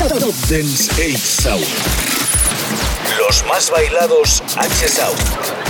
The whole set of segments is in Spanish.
Dance 8 Sound. Los más bailados H Sound.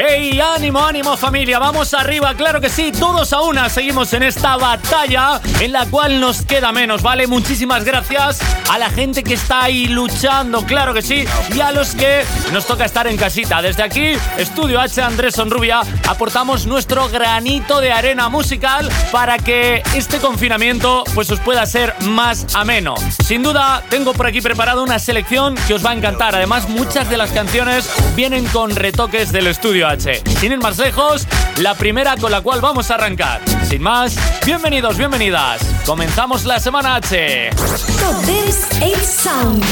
¡Hey! ¡Ánimo, ánimo familia! ¡Vamos arriba! ¡Claro que sí! Todos a una seguimos en esta batalla en la cual nos queda menos, ¿vale? Muchísimas gracias a la gente que está ahí luchando, claro que sí, y a los que nos toca estar en casita. Desde aquí, Estudio H Andrés Sonrubia, aportamos nuestro granito de arena musical para que este confinamiento pues os pueda ser más ameno. Sin duda, tengo por aquí preparado una selección que os va a encantar. Además, muchas de las canciones vienen con retoques del Estudio sin ir más lejos, la primera con la cual vamos a arrancar. Sin más, bienvenidos, bienvenidas. Comenzamos la semana H. Top Dance 8 Sound.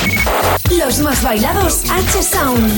Los más bailados H Sound.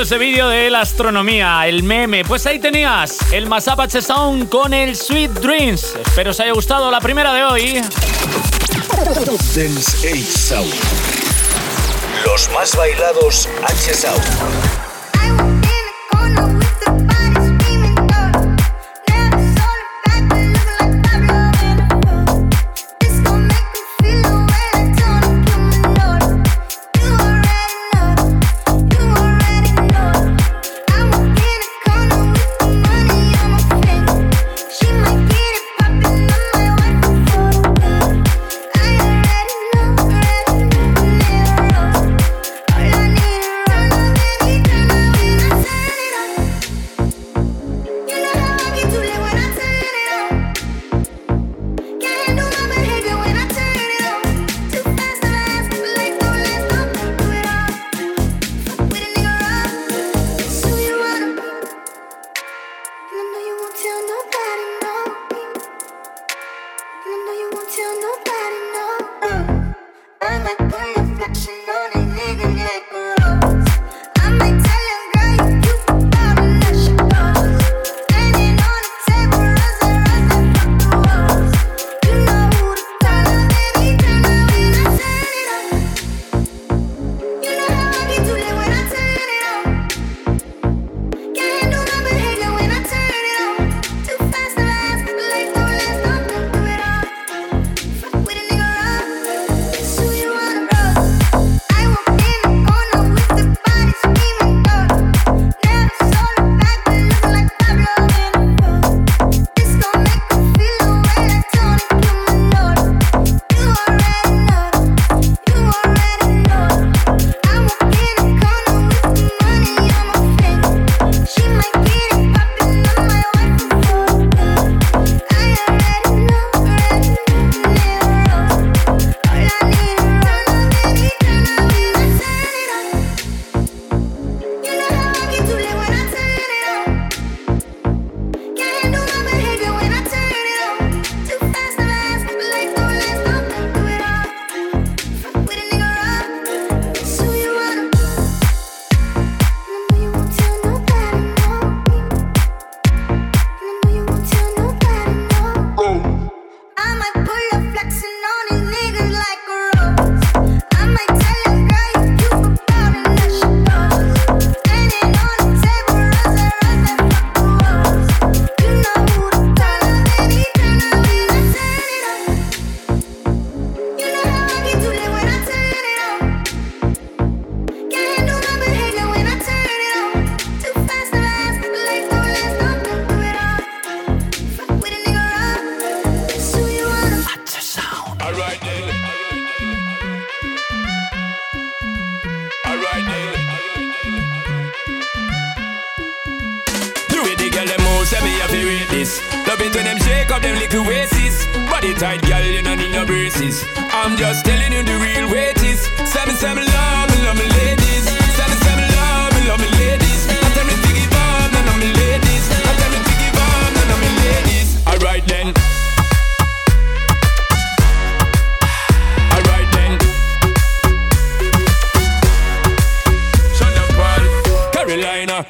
Visto ese vídeo de la astronomía, el meme? Pues ahí tenías el Masapache Sound con el Sweet Dreams. Espero os haya gustado la primera de hoy. Dance 8 Sound. Los más bailados H Sound.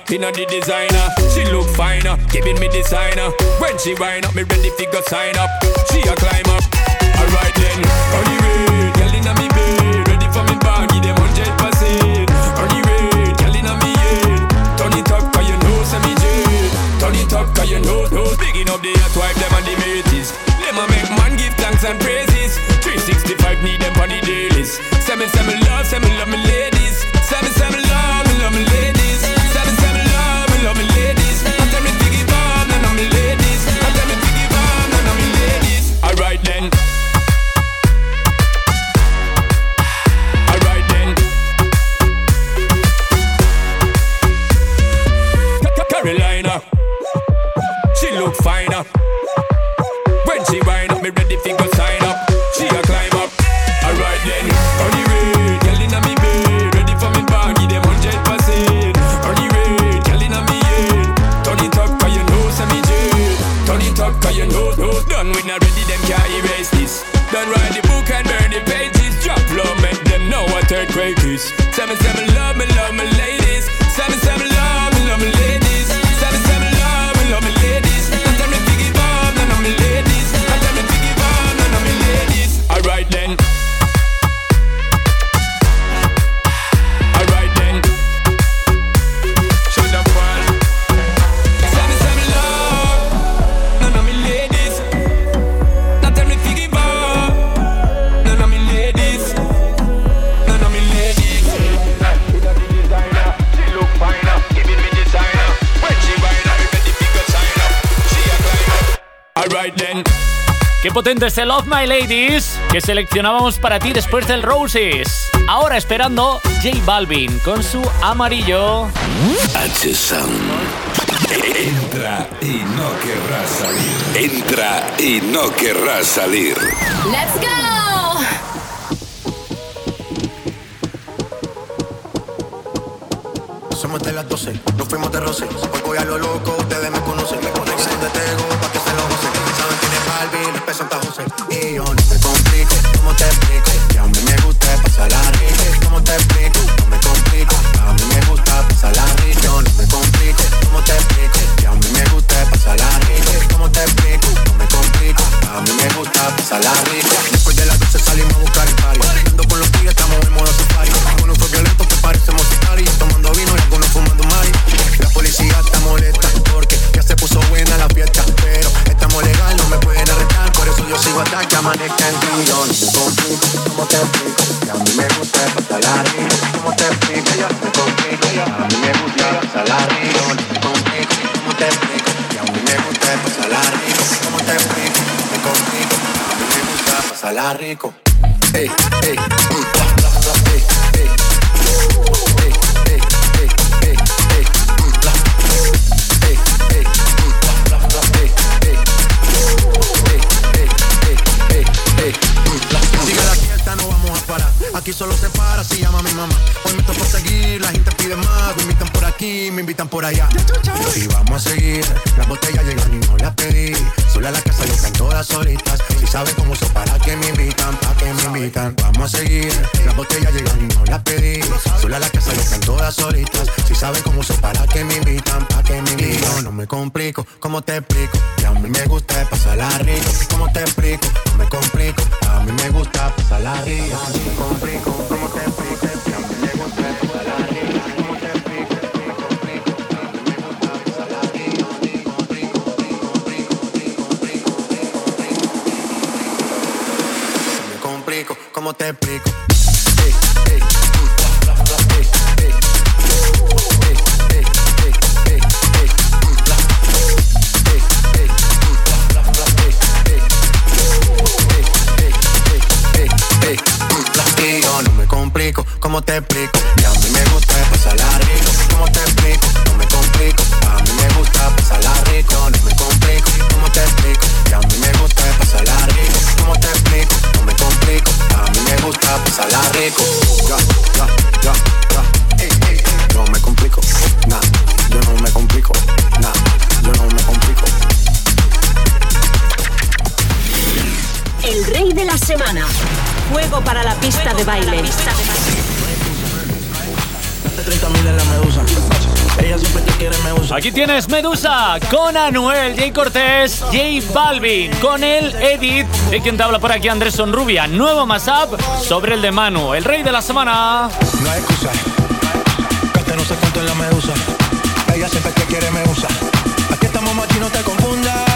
inna the designer. She look finer, giving me designer. When she wind up, me ready fi go sign up. She a climb up. Alright then, on the way, girl inna me bed, ready for me bag, them hundred percent. On the way, girl inna me head, turn it up 'cause you know say me jet. Turn it up 'cause you know, know. Picking up the hot wife, them and the mates. Let a make man give thanks and praises. 365 need them on the dailies. Send me, send me love, send me love me ladies. Send me, send me love, me love me ladies. then potente este Love My Ladies que seleccionábamos para ti después del Roses. Ahora esperando J Balvin con su amarillo. H-Sound. Entra y no querrás salir. Entra y no querrás salir. ¡Let's go! somos de las 12, nos fuimos de roce. Hoy voy a lo loco, ustedes me conocen. Me conocen donde tengo López Santa José. Y yo no te complico, ¿cómo te A mí me gusta pasar rico, me configo, como te pico. A mí me gusta pasar la rico, me configo. A mí me gusta pasar la rico. Y vamos a seguir, las botellas llegan y no las pedí. Sola la casa llegan todas solitas. Si sabes cómo uso para que me invitan, para que me invitan. Vamos a seguir, las botellas llegan y no las pedí. Sola la casa llegan todas solitas. Si sabes cómo uso para que me invitan, para que me invitan. Yo no me complico, ¿cómo te explico? Aquí tienes Medusa con Anuel, J Cortés, J Balvin, con el Edit, de quien te habla por aquí Andrés Sonrubia. Nuevo mashup sobre el de Manu, el rey de la semana. No hay excusa, gaste no sé cuánto en la Medusa. Ella siempre que quiere me usa. Aquí estamos machi, no te confundas.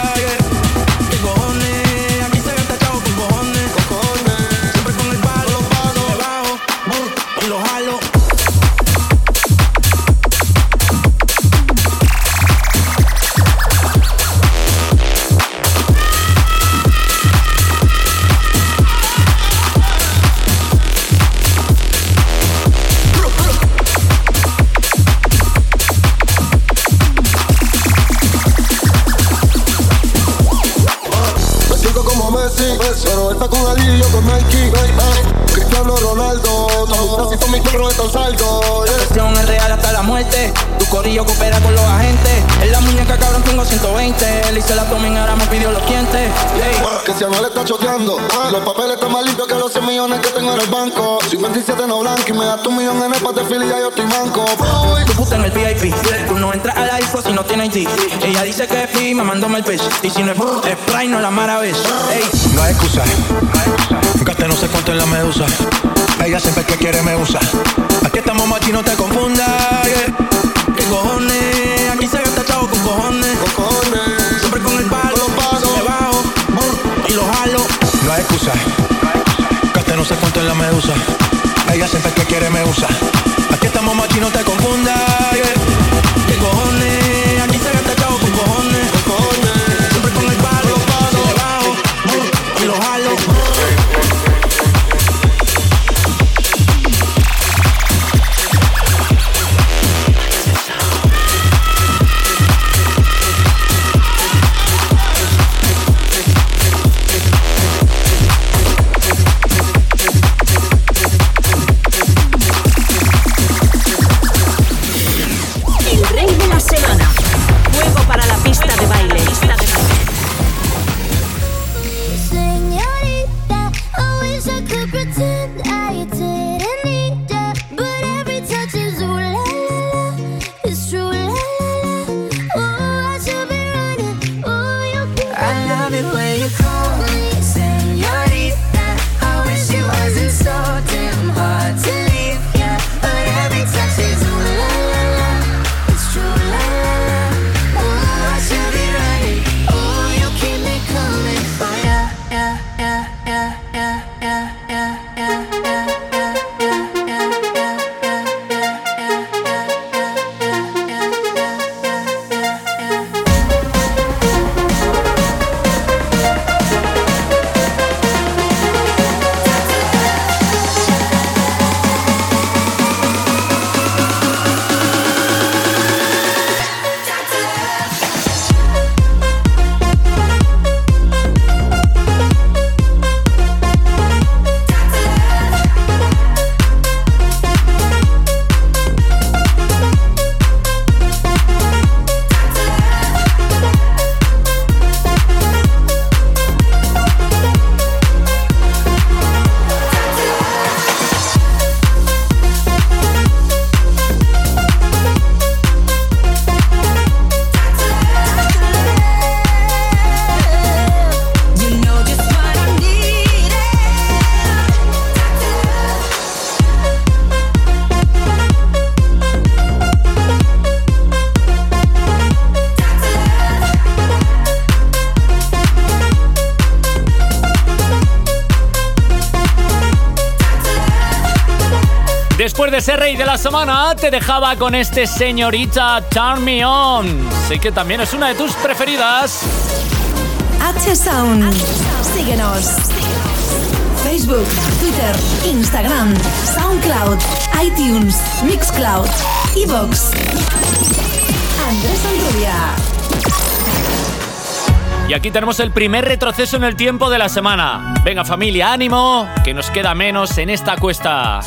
Si Anuel está choteando, los papeles están más limpios que los 100 millones que tengo en el banco. 57 no blanco y me das tu millón en el pate fili y ya yo estoy manco. Uy. Tu puta en el VIP. Tú no entras a la disco si no tienes ID. Ella dice que es free, me mandó el pitch. Y si no es es Sprite, no la mara ves. Ey. No hay excusa, gaste no sé cuánto en la Medusa. Ella siempre que quiere me usa. Aquí estamos machi, no te confundas. Yeah. ¿Qué cojones? Aquí se gasta chavo con cojones. Cojones. Gaste no sé cuánto en la Medusa. Ella siempre que quiere me usa. Aquí estamos machi, no te confundas. De ser rey de la semana, te dejaba con este señorita Turn Me On. Sé que también es una de tus preferidas. H Sound. Síguenos. Facebook, Twitter, Instagram, SoundCloud, iTunes, Mixcloud, Evox. Andrés Alrubia. Y aquí tenemos el primer retroceso en el tiempo de la semana. Venga familia, ánimo, que nos queda menos en esta cuesta.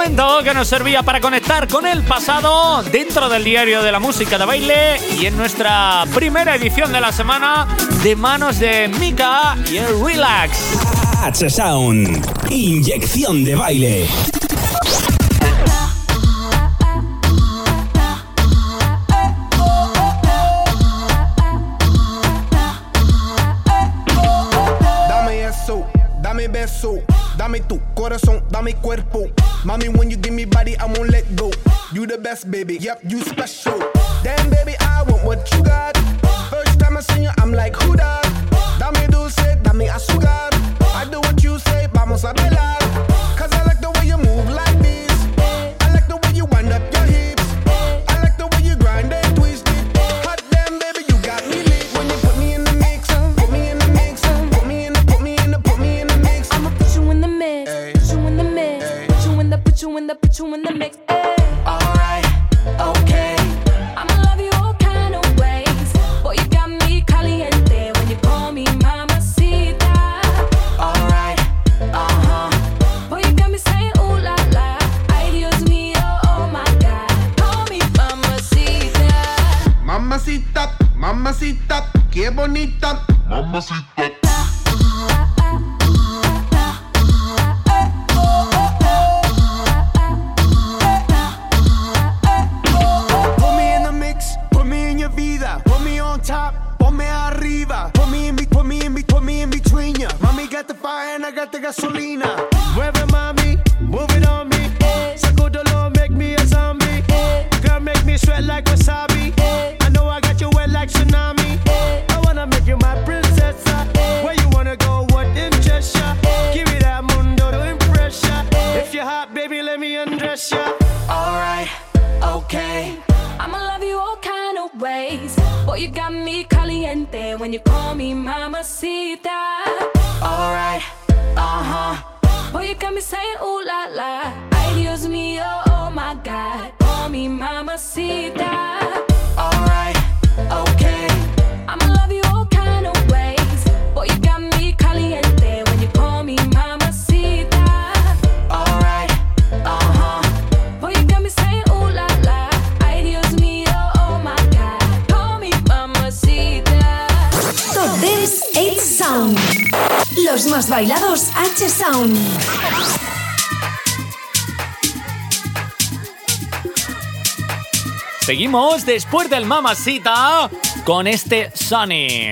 que nos servía para conectar con el pasado dentro del diario de la música de baile y en nuestra primera edición de la semana de manos de Mika y el Relax. H Sound, inyección de baile. Dame eso, dame beso, dame tu corazón, dame cuerpo. best, baby. Yep, you special. Damn, baby, I want what you got. gasolina. Seguimos después del Mamacita con este Sunny.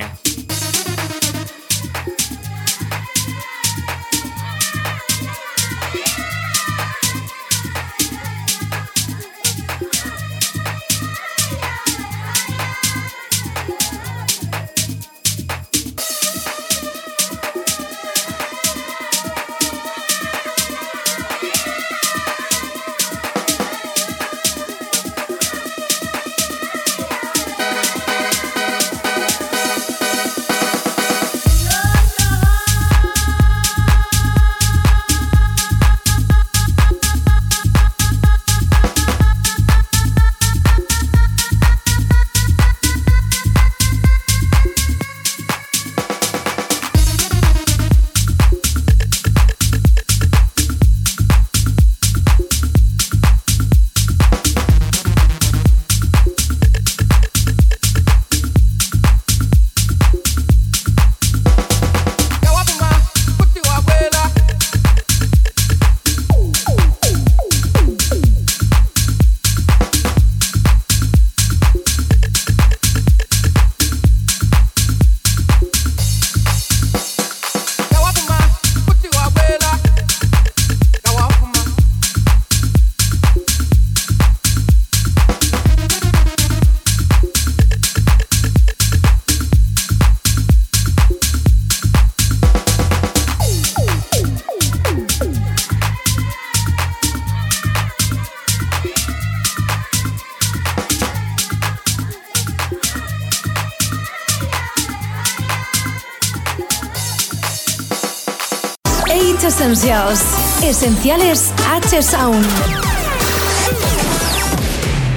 H Essentials. Esenciales H Sound.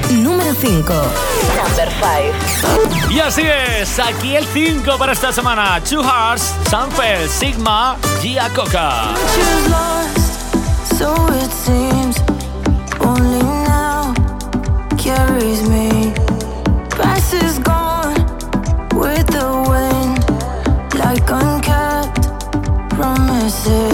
Número 5. Number 5. Y así es, aquí el 5 para esta semana. Two Hearts, Sanfel, Sigma, Gia Coca. like unkept promises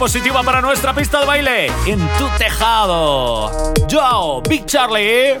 positiva para nuestra pista de baile en tu tejado. Yo, Big Charlie.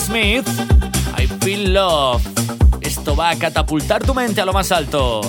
Smith, I Feel Love. Esto va a catapultar tu mente a lo más alto.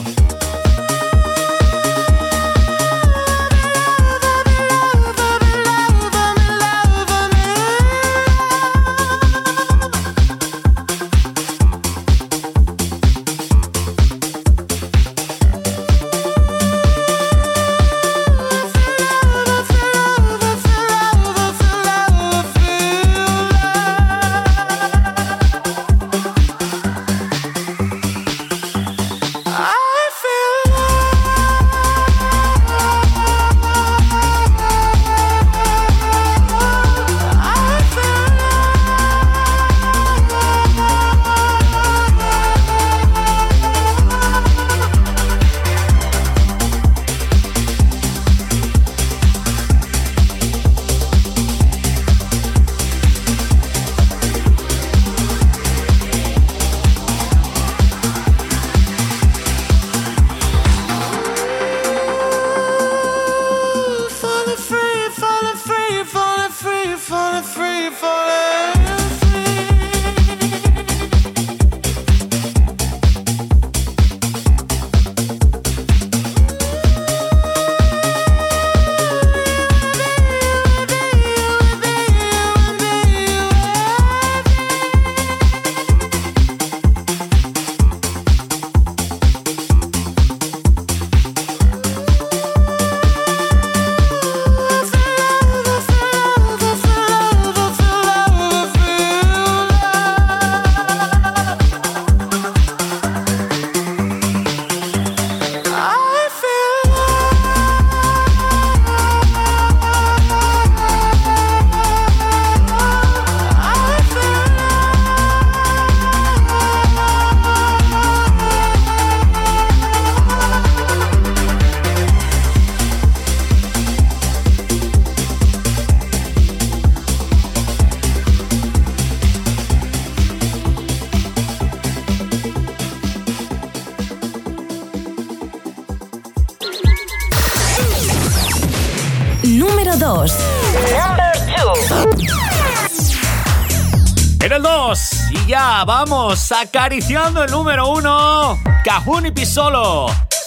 En el 2. Y ya vamos acariciando el número 1. Cajun y Pisolo.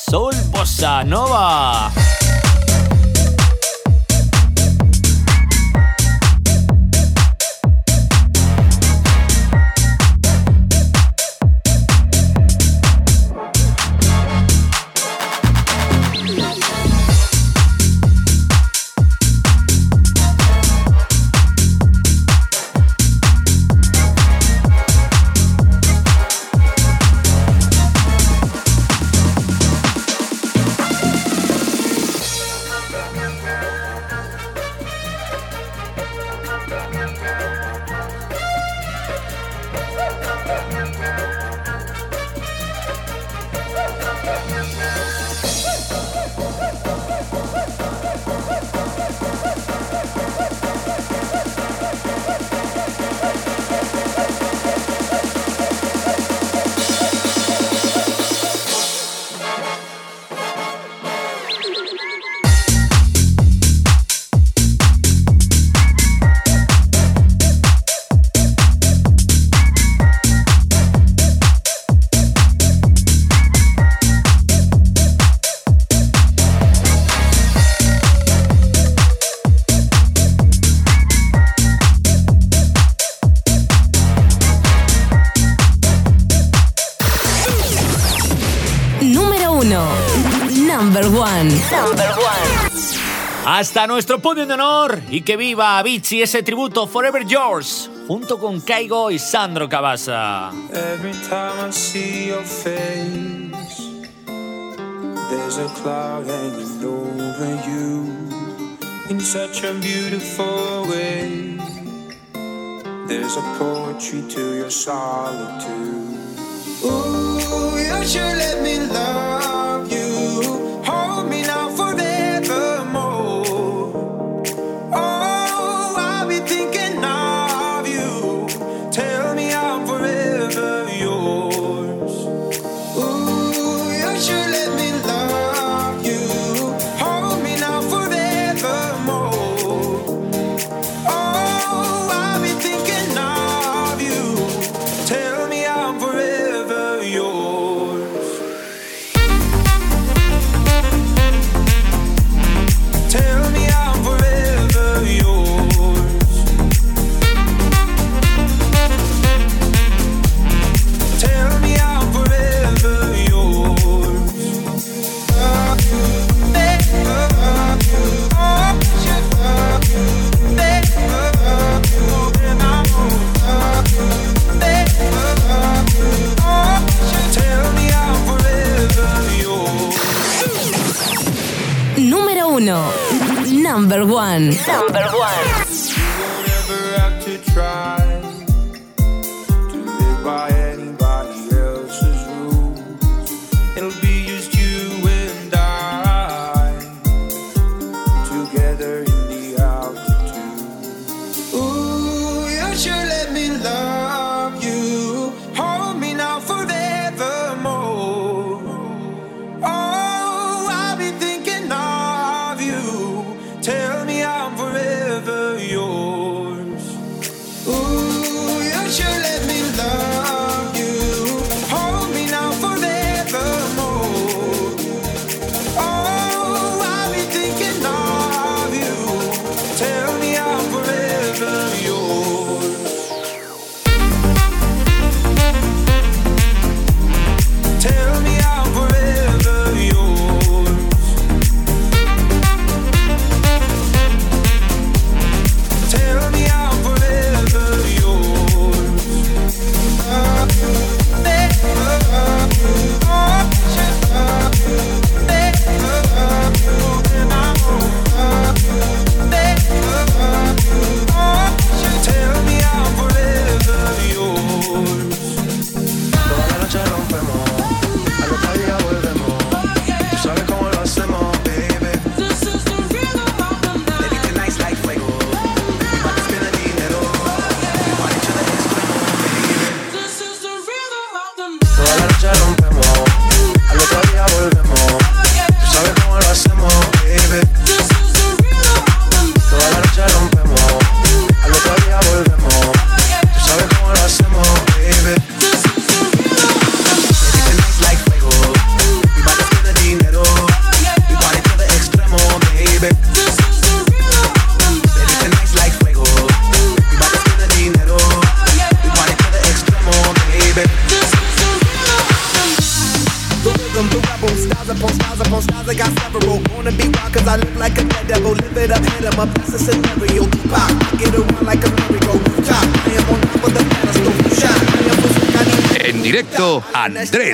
Soul Bossa Nova. Hasta nuestro podio de honor y que viva Avicii ese tributo Forever Yours junto con Kaigo y Sandro Cavazza. Every time I see your face, there's a cloud hanging over you in such a beautiful way. There's a poetry to your solitude. Ooh, you should let me love you. Number 1. Number 1.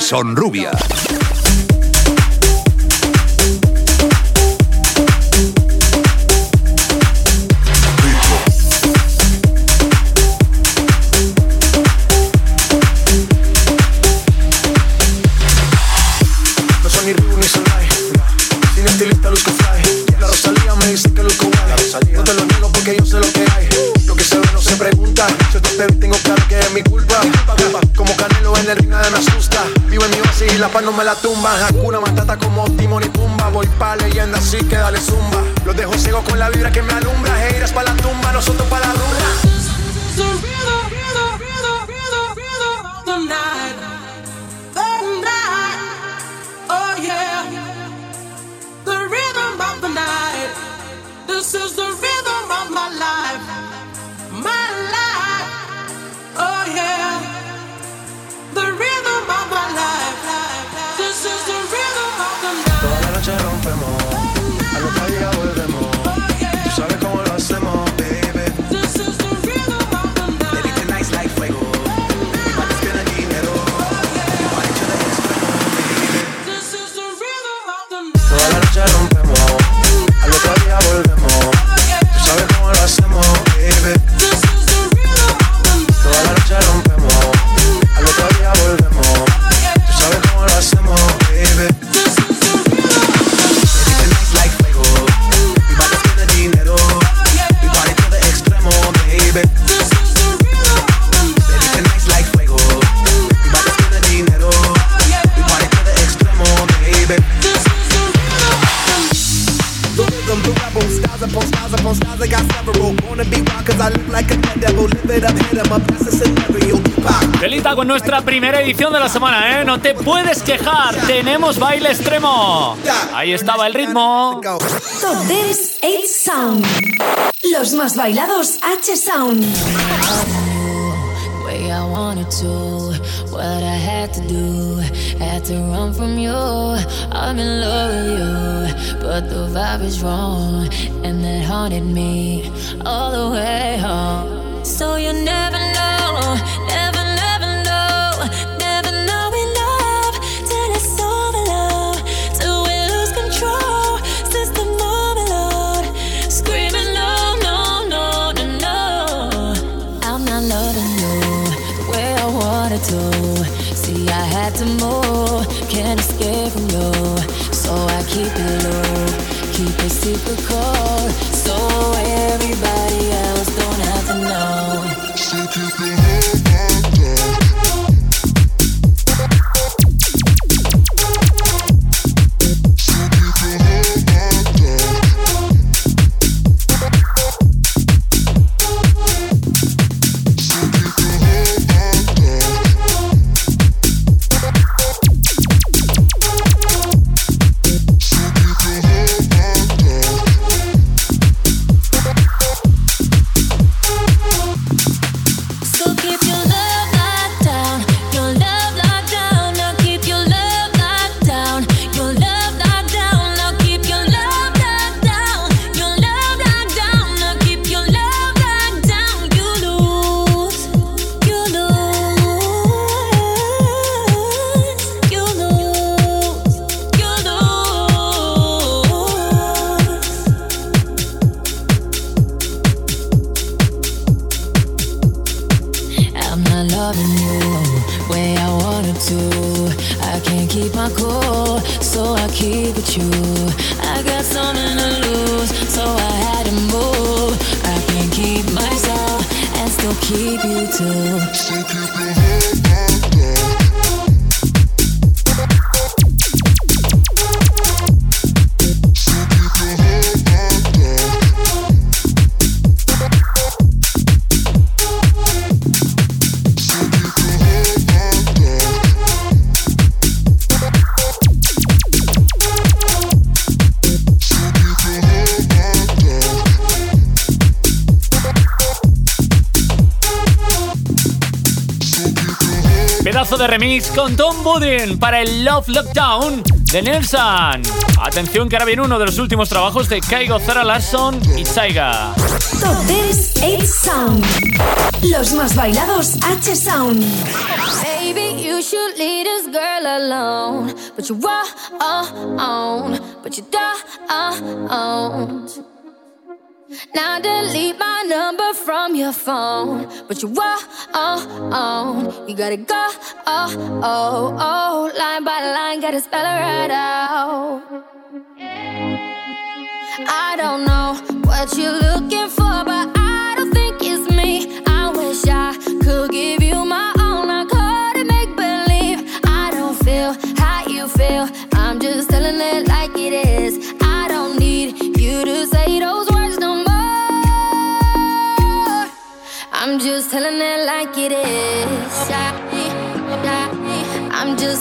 Son rubias. No son ni rubios ni sunai. Tiene estilista Luz fly. Claro salía me dice que Luz Cofray. No te lo riego porque yo sé lo que hay. Lo que sabe no se pregunta. Yo te acerco, tengo claro que es mi culpa. Como canelo en la rinada me asusta así, la paz no me la tumban. Hakuna Matata como Timon y Pumba. Voy pa' leyenda así que dale zumba. Los dejo ciego con la vibra que me alumbra. Heiras pa' la tumba, nosotros pa' la rumba. This is the rhythm of my life. Delita con nuestra primera edición de la semana, ¿eh? No te puedes quejar, tenemos baile extremo. Ahí estaba el ritmo. Top Dance 8 Sound. Los más bailados H Sound. Had to run from you. I'm in love with you, but the vibe is wrong, and that haunted me all the way home. So you never know reciprocal Pudding para el Love Lockdown de Nelson. Atención que ahora viene uno de los últimos trabajos de Kaigo Zara Larson y Saiga. Top 10 H Sound. Los más bailados H Sound. Baby, you should leave this girl alone. But you are on, but you don't. Now delete my number from your phone. But you are on, you gotta go. Oh, oh, oh, line by line, gotta spell it right out. I don't know what you're looking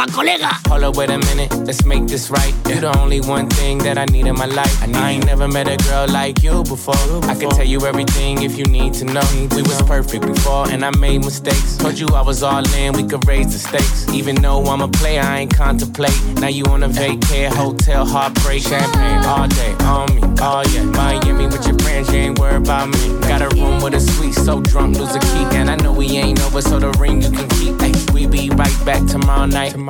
Flipa colega. Hold up, wait a minute, let's make this right. You're the only one thing that I need in my life. I, ain't never met a girl like you before. I can tell you everything if you need to know. We was perfect before, and I made mistakes. Told you I was all in, we could raise the stakes. Even though I'm a player, I ain't contemplate. Now you on a vacay, hotel, heartbreak, champagne all day on me. Oh yeah, Miami with your friends, you ain't worried about me. Got a room with a suite, so drunk, lose a key. And I know we ain't over, so the ring you can keep. Ay, we be right back tomorrow night. Tomorrow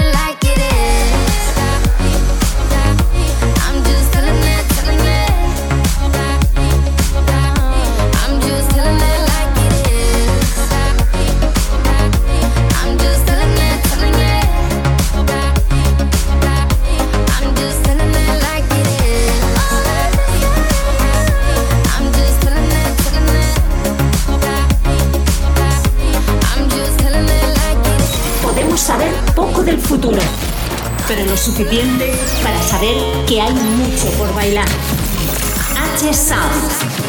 futuro, pero lo suficiente para saber que hay mucho por bailar. H Sound.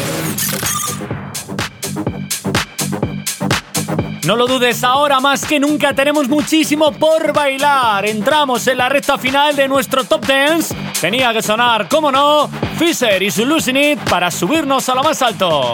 No lo dudes, ahora más que nunca tenemos muchísimo por bailar. Entramos en la recta final de nuestro Top Dance. Tenía que sonar, como no, Fisher y su Losing It para subirnos a lo más alto.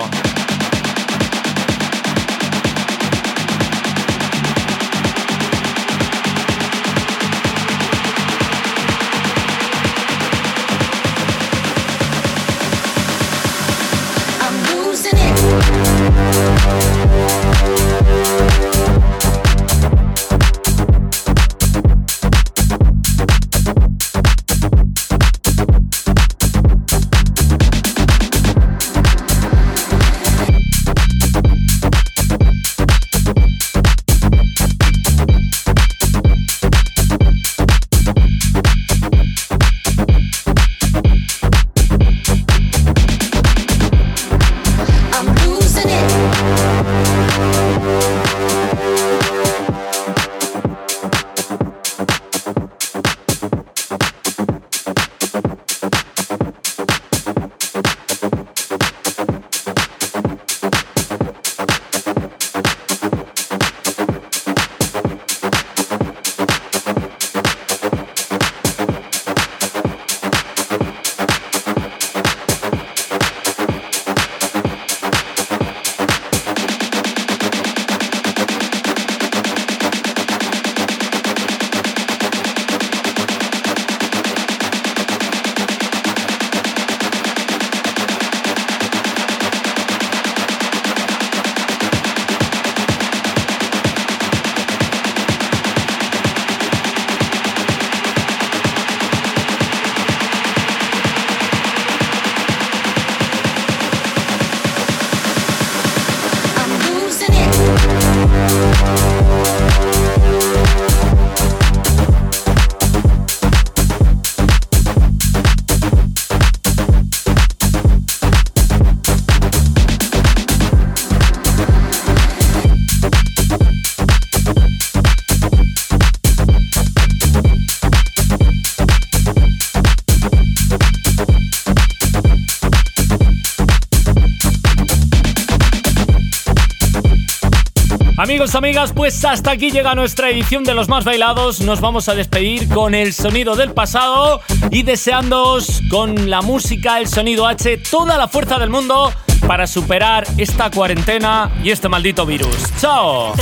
Amigos, amigas, pues hasta aquí llega nuestra edición de los más bailados. Nos vamos a despedir con el sonido del pasado y deseándoos con la música, el sonido H, toda la fuerza del mundo para superar esta cuarentena y este maldito virus. ¡Chao!